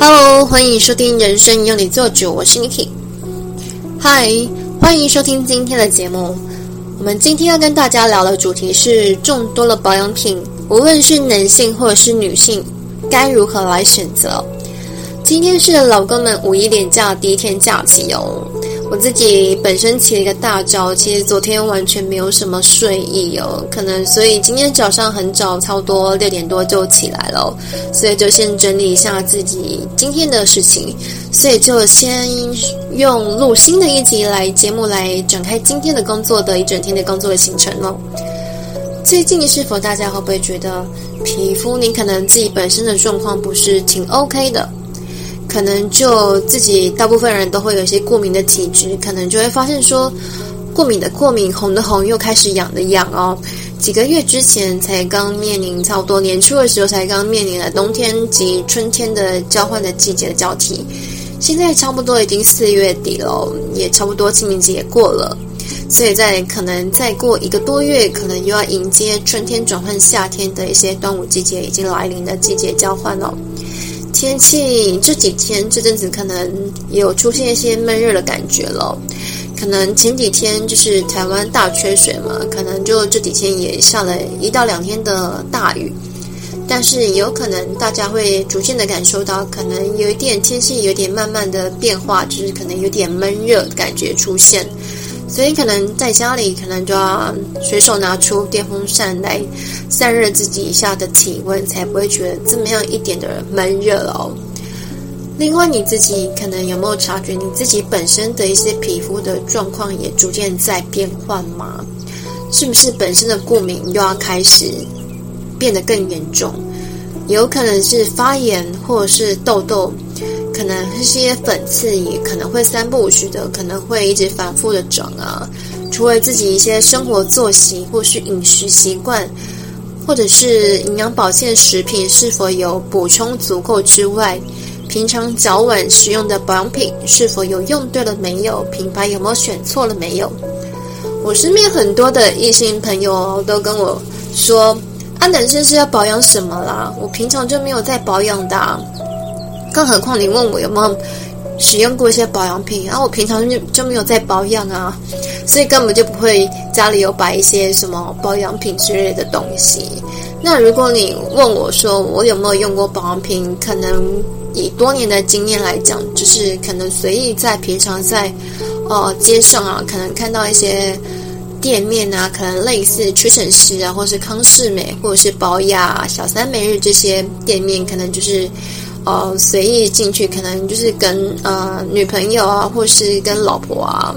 Hello，欢迎收听《人生由你做主》，我是 Niki。嗨，欢迎收听今天的节目。我们今天要跟大家聊的主题是众多的保养品，无论是男性或者是女性，该如何来选择？今天是老公们五一连假第一天假期哦。我自己本身起了一个大早，其实昨天完全没有什么睡意哦，可能所以今天早上很早，差不多六点多就起来了，所以就先整理一下自己今天的事情，所以就先用录新的一集来节目来展开今天的工作的一整天的工作的行程哦。最近是否大家会不会觉得皮肤你可能自己本身的状况不是挺 OK 的？可能就自己大部分人都会有一些过敏的体质，可能就会发现说，过敏的过敏，红的红，又开始痒的痒哦。几个月之前才刚面临，差不多年初的时候才刚面临了冬天及春天的交换的季节的交替，现在差不多已经四月底了，也差不多清明节也过了，所以在可能再过一个多月，可能又要迎接春天转换夏天的一些端午季节已经来临的季节交换了。天气这几天这阵子可能也有出现一些闷热的感觉了，可能前几天就是台湾大缺水嘛，可能就这几天也下了一到两天的大雨，但是有可能大家会逐渐的感受到，可能有一点天气有点慢慢的变化，就是可能有点闷热感觉出现。所以可能在家里，可能就要随手拿出电风扇来散热自己一下的体温，才不会觉得这么样一点的闷热哦。另外，你自己可能有没有察觉，你自己本身的一些皮肤的状况也逐渐在变换吗？是不是本身的过敏又要开始变得更严重？有可能是发炎，或者是痘痘。可能是些粉刺，也可能会三不五时的，可能会一直反复的长啊。除了自己一些生活作息或是饮食习惯，或者是营养保健食品是否有补充足够之外，平常早晚使用的保养品是否有用对了没有？品牌有没有选错了没有？我身边很多的异性朋友都跟我说：“啊，男生是要保养什么啦？我平常就没有在保养的。”更何况你问我有没有使用过一些保养品，然后我平常就就没有在保养啊，所以根本就不会家里有摆一些什么保养品之类的东西。那如果你问我说我有没有用过保养品，可能以多年的经验来讲，就是可能随意在平常在呃街上啊，可能看到一些店面啊，可能类似屈臣氏啊，或是康士美，或者是宝雅、小三美日这些店面，可能就是。呃，随意进去，可能就是跟呃女朋友啊，或是跟老婆啊，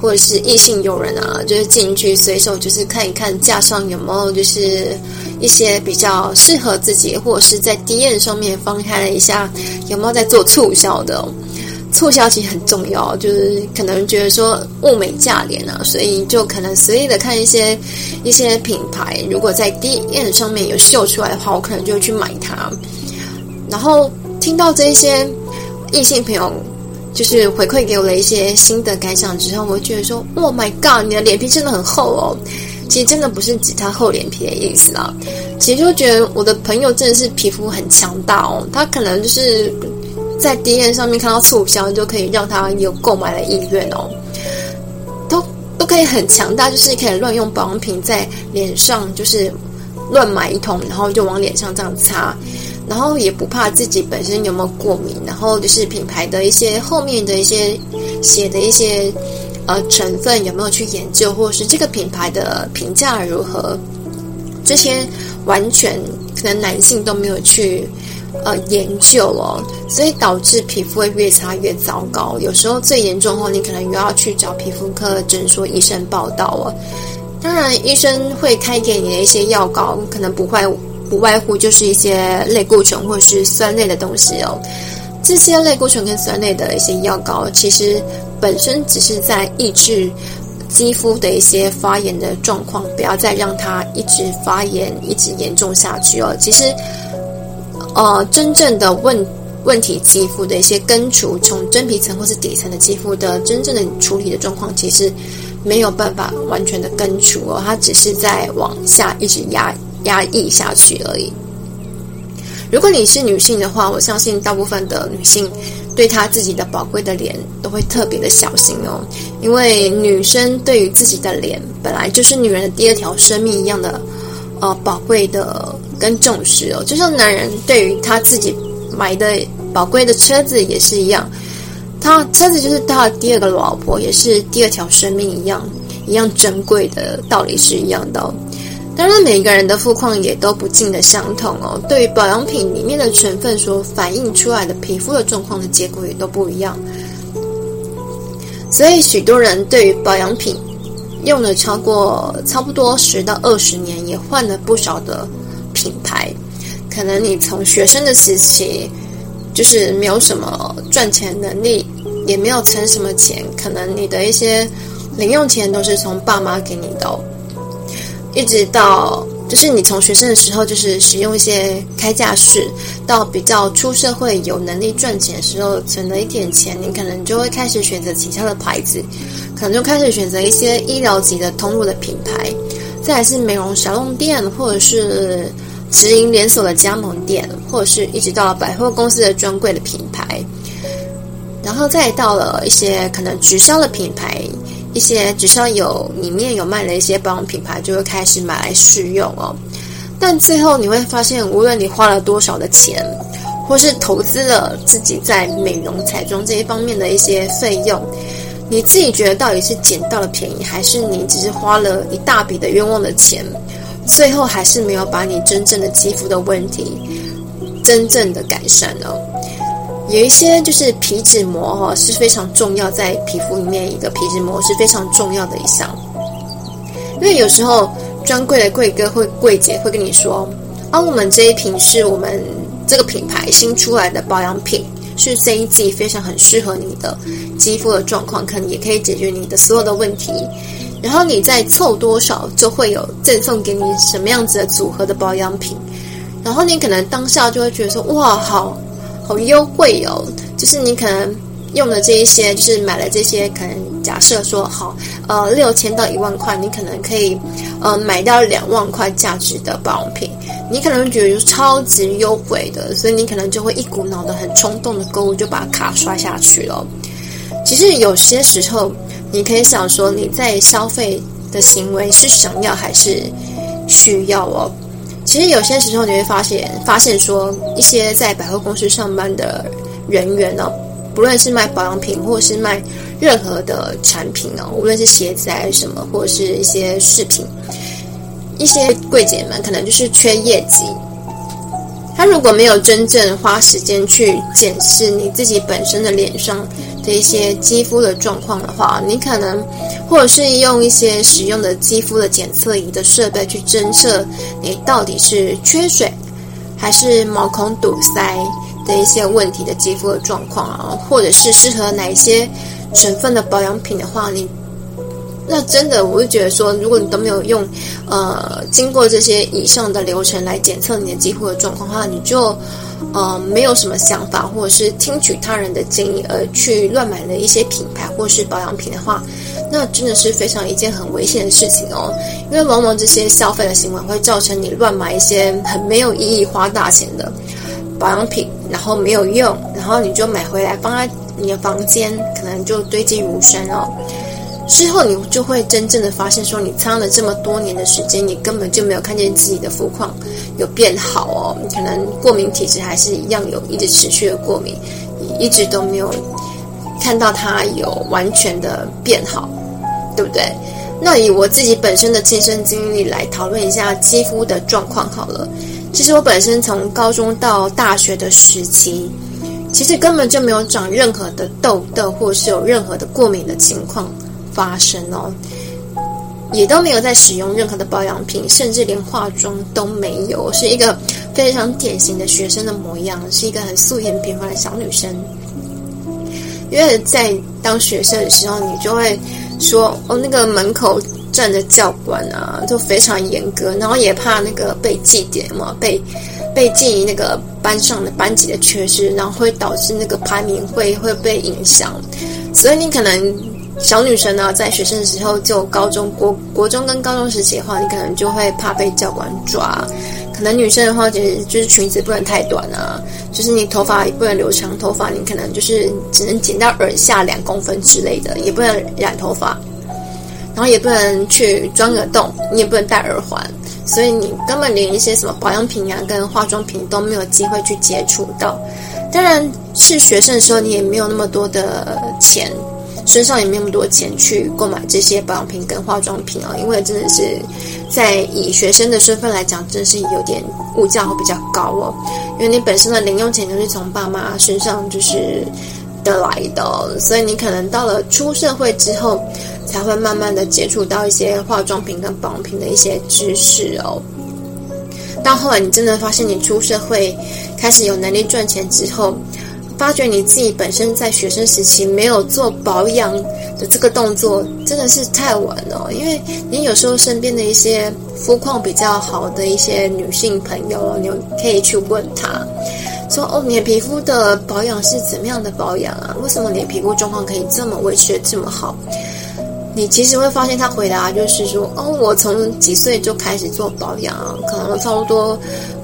或者是异性友人啊，就是进去随手就是看一看架上有没有就是一些比较适合自己，或者是在 D N 上面翻开了一下有没有在做促销的。促销其实很重要，就是可能觉得说物美价廉啊，所以就可能随意的看一些一些品牌，如果在 D N 上面有秀出来的话，我可能就去买它。然后听到这些异性朋友就是回馈给我的一些心得感想之后，我觉得说：“Oh my god，你的脸皮真的很厚哦！”其实真的不是指他厚脸皮的意思啦，其实就觉得我的朋友真的是皮肤很强大哦。他可能就是在 DM 上面看到促销，就可以让他有购买的意愿哦，都都可以很强大，就是可以乱用保养品在脸上，就是乱买一通，然后就往脸上这样擦。然后也不怕自己本身有没有过敏，然后就是品牌的一些后面的一些写的一些呃成分有没有去研究，或是这个品牌的评价如何，这些完全可能男性都没有去呃研究哦，所以导致皮肤会越擦越糟糕。有时候最严重后，你可能又要去找皮肤科诊所医生报道哦。当然，医生会开给你的一些药膏，可能不会。不外乎就是一些类固醇或是酸类的东西哦。这些类固醇跟酸类的一些药膏，其实本身只是在抑制肌肤的一些发炎的状况，不要再让它一直发炎、一直严重下去哦。其实，呃，真正的问问题肌肤的一些根除，从真皮层或是底层的肌肤的真正的处理的状况，其实没有办法完全的根除哦，它只是在往下一直压。压抑下去而已。如果你是女性的话，我相信大部分的女性对她自己的宝贵的脸都会特别的小心哦，因为女生对于自己的脸本来就是女人的第二条生命一样的，呃，宝贵的跟重视哦，就像男人对于他自己买的宝贵的车子也是一样，他车子就是他的第二个老婆，也是第二条生命一样。一样珍贵的道理是一样的哦，当然每个人的肤况也都不尽的相同哦。对于保养品里面的成分所反映出来的皮肤的状况的结果也都不一样，所以许多人对于保养品用了超过差不多十到二十年，也换了不少的品牌。可能你从学生的时期就是没有什么赚钱能力，也没有存什么钱，可能你的一些。零用钱都是从爸妈给你的，一直到就是你从学生的时候就是使用一些开架式，到比较出社会有能力赚钱的时候存了一点钱，你可能就会开始选择其他的牌子，可能就开始选择一些医疗级的通路的品牌，再是美容沙龙店或者是直营连锁的加盟店，或者是一直到百货公司的专柜的品牌，然后再到了一些可能直销的品牌。一些只要有里面有卖的一些保养品牌，就会开始买来试用哦。但最后你会发现，无论你花了多少的钱，或是投资了自己在美容彩妆这一方面的一些费用，你自己觉得到底是捡到了便宜，还是你只是花了一大笔的冤枉的钱，最后还是没有把你真正的肌肤的问题真正的改善呢？有一些就是皮脂膜哈是非常重要，在皮肤里面一个皮脂膜是非常重要的一项，因为有时候专柜的柜哥会柜姐会跟你说，啊，我们这一瓶是我们这个品牌新出来的保养品，是这一季非常很适合你的肌肤的状况，可能也可以解决你的所有的问题，然后你再凑多少就会有赠送给你什么样子的组合的保养品，然后你可能当下就会觉得说，哇，好。好优惠哦！就是你可能用的这一些，就是买了这些，可能假设说好，呃，六千到一万块，你可能可以呃买到两万块价值的保养品，你可能觉得超级优惠的，所以你可能就会一股脑的很冲动的购物，就把卡刷下去了。其实有些时候，你可以想说，你在消费的行为是想要还是需要哦？其实有些时候你会发现，发现说一些在百货公司上班的人员呢，不论是卖保养品，或是卖任何的产品呢，无论是鞋子还是什么，或者是一些饰品，一些柜姐们可能就是缺业绩。他如果没有真正花时间去检视你自己本身的脸上的一些肌肤的状况的话，你可能。或者是用一些使用的肌肤的检测仪的设备去侦测你到底是缺水还是毛孔堵塞的一些问题的肌肤的状况啊，或者是适合哪一些成分的保养品的话，你那真的我就觉得说，如果你都没有用呃经过这些以上的流程来检测你的肌肤的状况的话，你就呃没有什么想法，或者是听取他人的建议而去乱买了一些品牌或是保养品的话。那真的是非常一件很危险的事情哦，因为往往这些消费的行为会造成你乱买一些很没有意义、花大钱的保养品，然后没有用，然后你就买回来放在你的房间，可能就堆积如山哦。之后你就会真正的发现，说你擦了这么多年的时间，你根本就没有看见自己的肤况有变好哦，你可能过敏体质还是一样有，一直持续的过敏，你一直都没有看到它有完全的变好。对不对？那以我自己本身的亲身经历来讨论一下肌肤的状况好了。其实我本身从高中到大学的时期，其实根本就没有长任何的痘痘，或是有任何的过敏的情况发生哦，也都没有在使用任何的保养品，甚至连化妆都没有，是一个非常典型的学生的模样，是一个很素颜平凡的小女生。因为在当学生的时候，你就会说哦，那个门口站着教官啊，就非常严格，然后也怕那个被记点嘛，被被记那个班上的班级的缺失，然后会导致那个排名会会被影响。所以你可能小女生呢、在学生的时候，就高中国国中跟高中时期的话，你可能就会怕被教官抓。可能女生的话，其实就是裙子不能太短啊，就是你头发也不能留长头发，你可能就是只能剪到耳下两公分之类的，也不能染头发，然后也不能去装耳洞，你也不能戴耳环，所以你根本连一些什么保养品啊跟化妆品都没有机会去接触到。当然是学生的时候，你也没有那么多的钱。身上也没那么多钱去购买这些保养品跟化妆品啊，因为真的是在以学生的身份来讲，真的是有点物价会比较高哦。因为你本身的零用钱都是从爸妈身上就是得来的，所以你可能到了出社会之后，才会慢慢的接触到一些化妆品跟保养品的一些知识哦。到后来你真的发现你出社会开始有能力赚钱之后。发觉你自己本身在学生时期没有做保养的这个动作，真的是太晚了。因为你有时候身边的一些肤况比较好的一些女性朋友，你可以去问她，说：“哦，你的皮肤的保养是怎么样的保养啊？为什么你的皮肤状况可以这么维持得这么好？”你其实会发现，他回答就是说：“哦，我从几岁就开始做保养，可能差不多。”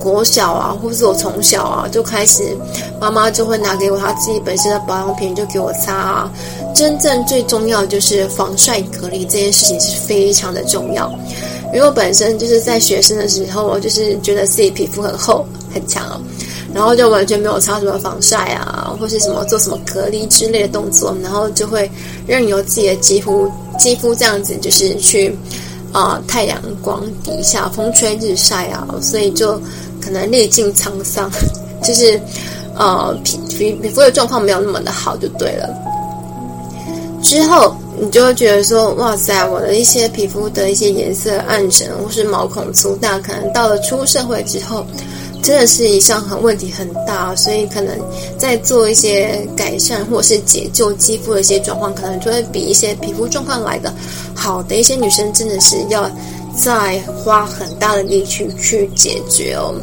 国小啊，或是我从小啊就开始，妈妈就会拿给我她自己本身的保养品，就给我擦啊。真正最重要就是防晒隔离这件事情是非常的重要。因为我本身就是在学生的时候，我就是觉得自己皮肤很厚很强哦，然后就完全没有擦什么防晒啊，或是什么做什么隔离之类的动作，然后就会任由自己的肌肤肌肤这样子就是去啊、太阳光底下风吹日晒啊，所以就。可能历尽沧桑，就是，呃，皮皮皮肤的状况没有那么的好，就对了。之后你就会觉得说，哇塞，我的一些皮肤的一些颜色暗沉，或是毛孔粗大，可能到了出社会之后，真的是一项很问题很大，所以可能在做一些改善或是解救肌肤的一些状况，可能就会比一些皮肤状况来的好的一些女生，真的是要。再花很大的力气去解决哦，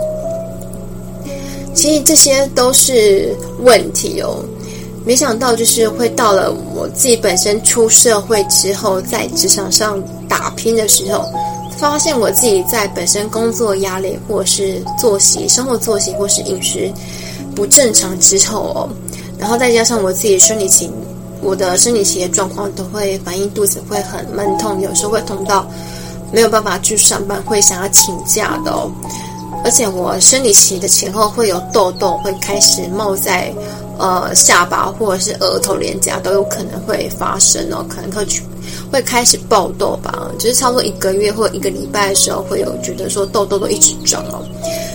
其实这些都是问题哦。没想到就是会到了我自己本身出社会之后，在职场上打拼的时候，发现我自己在本身工作压力，或是作息、生活作息，或是饮食不正常之后哦，然后再加上我自己生理期，我的生理期的状况都会反映肚子会很闷痛，有时候会痛到。没有办法去上班，会想要请假的哦。而且我生理期的前后会有痘痘，会开始冒在呃下巴或者是额头、脸颊都有可能会发生哦。可能会去会开始爆痘吧，就是差不多一个月或一个礼拜的时候，会有觉得说痘痘都一直长哦。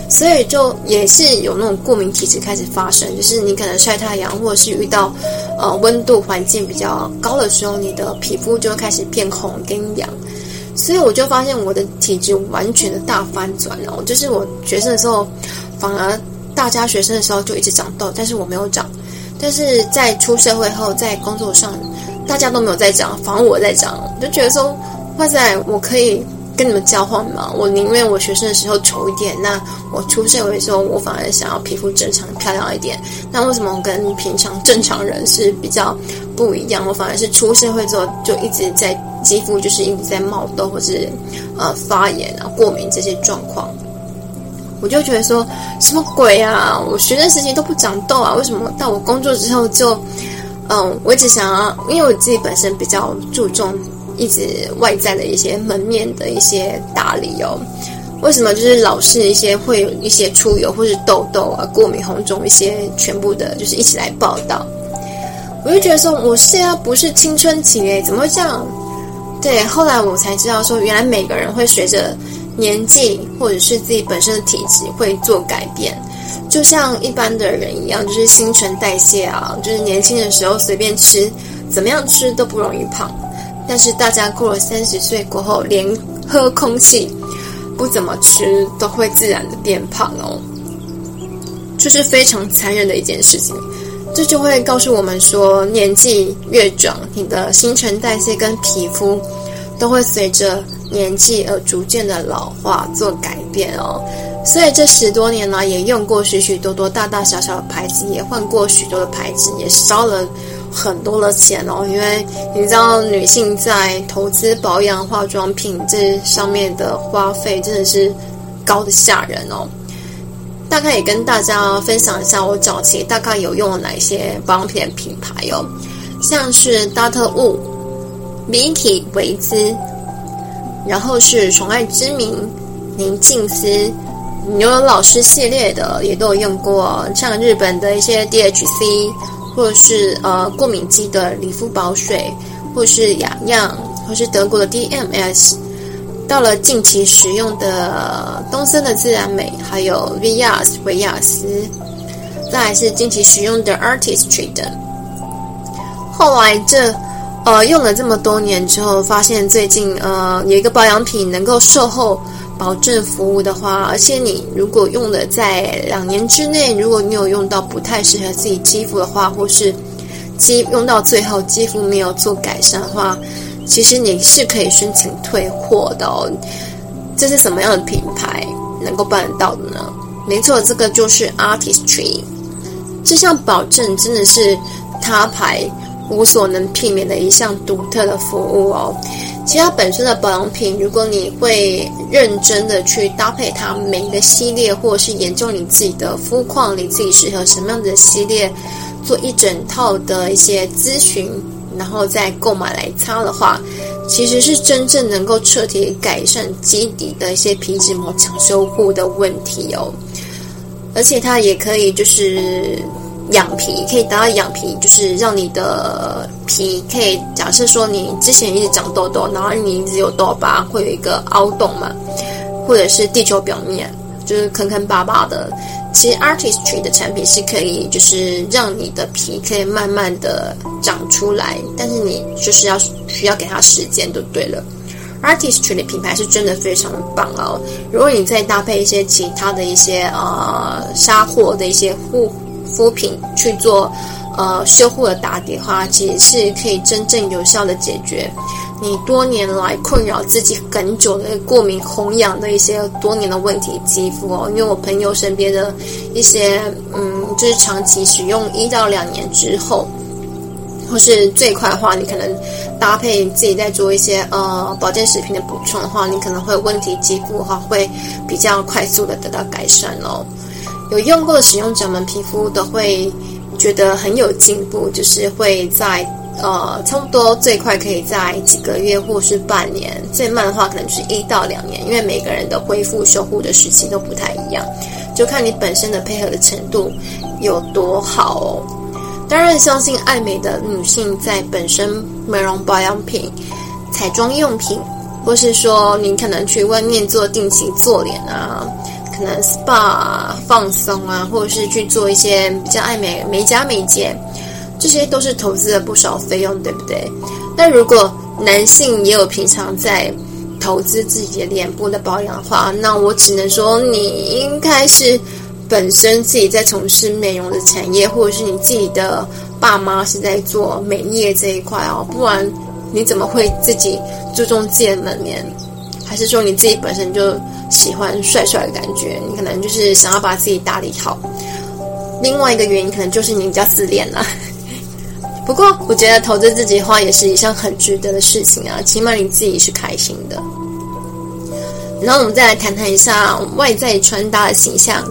所以就也是有那种过敏体质开始发生，就是你可能晒太阳，或者是遇到呃温度环境比较高的时候，你的皮肤就会开始变红跟痒。所以我就发现我的体质完全的大翻转哦，就是我学生的时候，反而大家学生的时候就一直长痘，但是我没有长，但是在出社会后，在工作上，大家都没有在长，反而我在长，我就觉得说，哇塞，我可以跟你们交换吗，我宁愿我学生的时候丑一点，那我出社会的时候，我反而想要皮肤正常漂亮一点，那为什么我跟平常正常人是比较不一样？我反而是出社会之后就一直在。肌肤就是一直在冒痘，或是呃发炎啊、过敏这些状况，我就觉得说什么鬼啊！我学生时期都不长痘啊，为什么到我工作之后就嗯，我一直想要，因为我自己本身比较注重一直外在的一些门面的一些打理哦，为什么就是老是一些会有一些出油或是痘痘啊、过敏、红肿一些，全部的就是一起来报道，我就觉得说我现在不是青春期诶，怎么会这样？对，后来我才知道说，原来每个人会随着年纪或者是自己本身的体质会做改变，就像一般的人一样，就是新陈代谢啊，就是年轻的时候随便吃，怎么样吃都不容易胖，但是大家过了三十岁过后，连喝空气不怎么吃都会自然的变胖哦，这是非常残忍的一件事情。这就会告诉我们说，年纪越长，你的新陈代谢跟皮肤都会随着年纪而逐渐的老化做改变哦。所以这十多年来，也用过许许多多大大小小的牌子，也换过许多的牌子，也烧了很多的钱哦。因为你知道，女性在投资保养化妆品这上面的花费真的是高的吓人哦。大概也跟大家分享一下，我早期大概有用了哪些保养品品牌哦，像是 Dr. Wu、Vicky 维姿，然后是宠爱之名、宁静丝、牛油老师系列的也都有用过，像日本的一些 DHC，或者是呃过敏肌的理肤宝水，或是雅漾，或是德国的 DMS。到了近期使用的东森的自然美，还有 Vias 维亚斯，再来是近期使用的 Artistry 等。后来这呃用了这么多年之后，发现最近呃有一个保养品能够售后保证服务的话，而且你如果用了在两年之内，如果你有用到不太适合自己肌肤的话，或是肌用到最后肌肤没有做改善的话。其实你是可以申请退货的哦。这是什么样的品牌能够办得到的呢？没错，这个就是 Artistry。这项保证真的是他牌无所能避免的一项独特的服务哦。其他本身的保养品，如果你会认真的去搭配它每一个系列，或者是研究你自己的肤况，你自己适合什么样的系列，做一整套的一些咨询。然后再购买来擦的话，其实是真正能够彻底改善基底的一些皮脂膜强修护的问题哦。而且它也可以就是养皮，可以达到养皮，就是让你的皮可以假设说你之前一直长痘痘，然后你一直有痘疤，会有一个凹洞嘛，或者是地球表面就是坑坑巴巴的。其实 Artistry 的产品是可以，就是让你的皮可以慢慢的长出来，但是你就是要需要给它时间就对了。Artistry 的品牌是真的非常的棒哦。如果你再搭配一些其他的一些呃沙货的一些护肤品去做呃修护的打底的话，其实是可以真正有效的解决。你多年来困扰自己很久的过敏、红痒的一些多年的问题肌肤哦，因为我朋友身边的一些嗯，就是长期使用一到两年之后，或是最快的话，你可能搭配自己在做一些呃保健食品的补充的话，你可能会问题肌肤的话会比较快速的得到改善哦。有用过的使用者们皮肤都会觉得很有进步，就是会在。呃，差不多最快可以在几个月或是半年，最慢的话可能就是一到两年，因为每个人的恢复修护的时期都不太一样，就看你本身的配合的程度有多好哦。当然，相信爱美的女性在本身美容保养品、彩妆用品，或是说你可能去外面做定期做脸啊，可能 SPA 放松啊，或者是去做一些比较爱美美甲美睫。这些都是投资了不少费用，对不对？那如果男性也有平常在投资自己的脸部的保养的话，那我只能说你应该是本身自己在从事美容的产业，或者是你自己的爸妈是在做美业这一块哦，不然你怎么会自己注重自己的门面？还是说你自己本身就喜欢帅帅的感觉？你可能就是想要把自己打理好。另外一个原因可能就是你比较自恋了。不过，我觉得投资自己的话也是一项很值得的事情啊，起码你自己是开心的。然后我们再来谈谈一下外在穿搭的形象。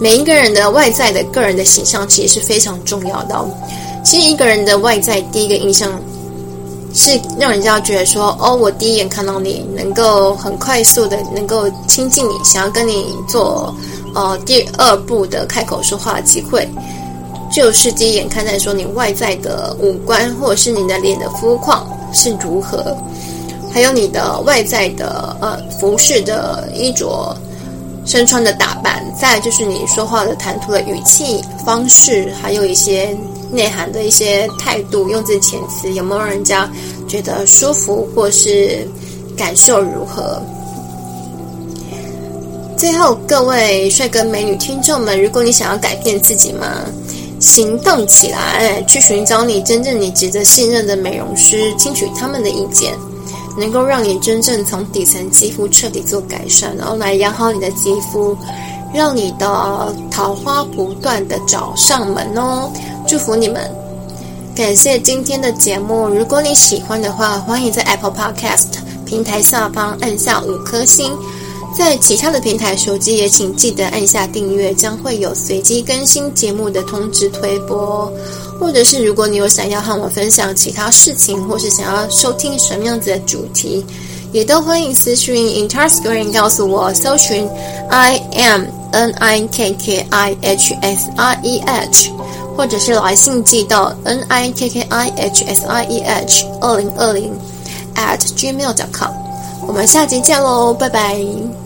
每一个人的外在的个人的形象其实是非常重要的。其实一个人的外在第一个印象是让人家觉得说，哦，我第一眼看到你能够很快速的能够亲近你，想要跟你做呃第二步的开口说话的机会。就是第一眼看待说你外在的五官，或者是你的脸的肤况是如何，还有你的外在的呃服饰的衣着、身穿的打扮，再就是你说话的谈吐的语气方式，还有一些内涵的一些态度、用字遣词，有没有人家觉得舒服，或是感受如何？最后，各位帅哥美女听众们，如果你想要改变自己吗？行动起来，去寻找你真正你值得信任的美容师，听取他们的意见，能够让你真正从底层肌肤彻底做改善，然后来养好你的肌肤，让你的桃花不断的找上门哦！祝福你们！感谢今天的节目，如果你喜欢的话，欢迎在 Apple Podcast 平台下方按下五颗星。在其他的平台手机也请记得按下订阅，将会有随机更新节目的通知推播。或者是如果你有想要和我分享其他事情，或是想要收听什么样子的主题，也都欢迎私讯 Interscreen 告诉我，搜寻 I am N I K K I H S I E H，或者是来信寄到 N I K K I H S I E H 二零二零 at gmail.com。我们下集见喽，拜拜。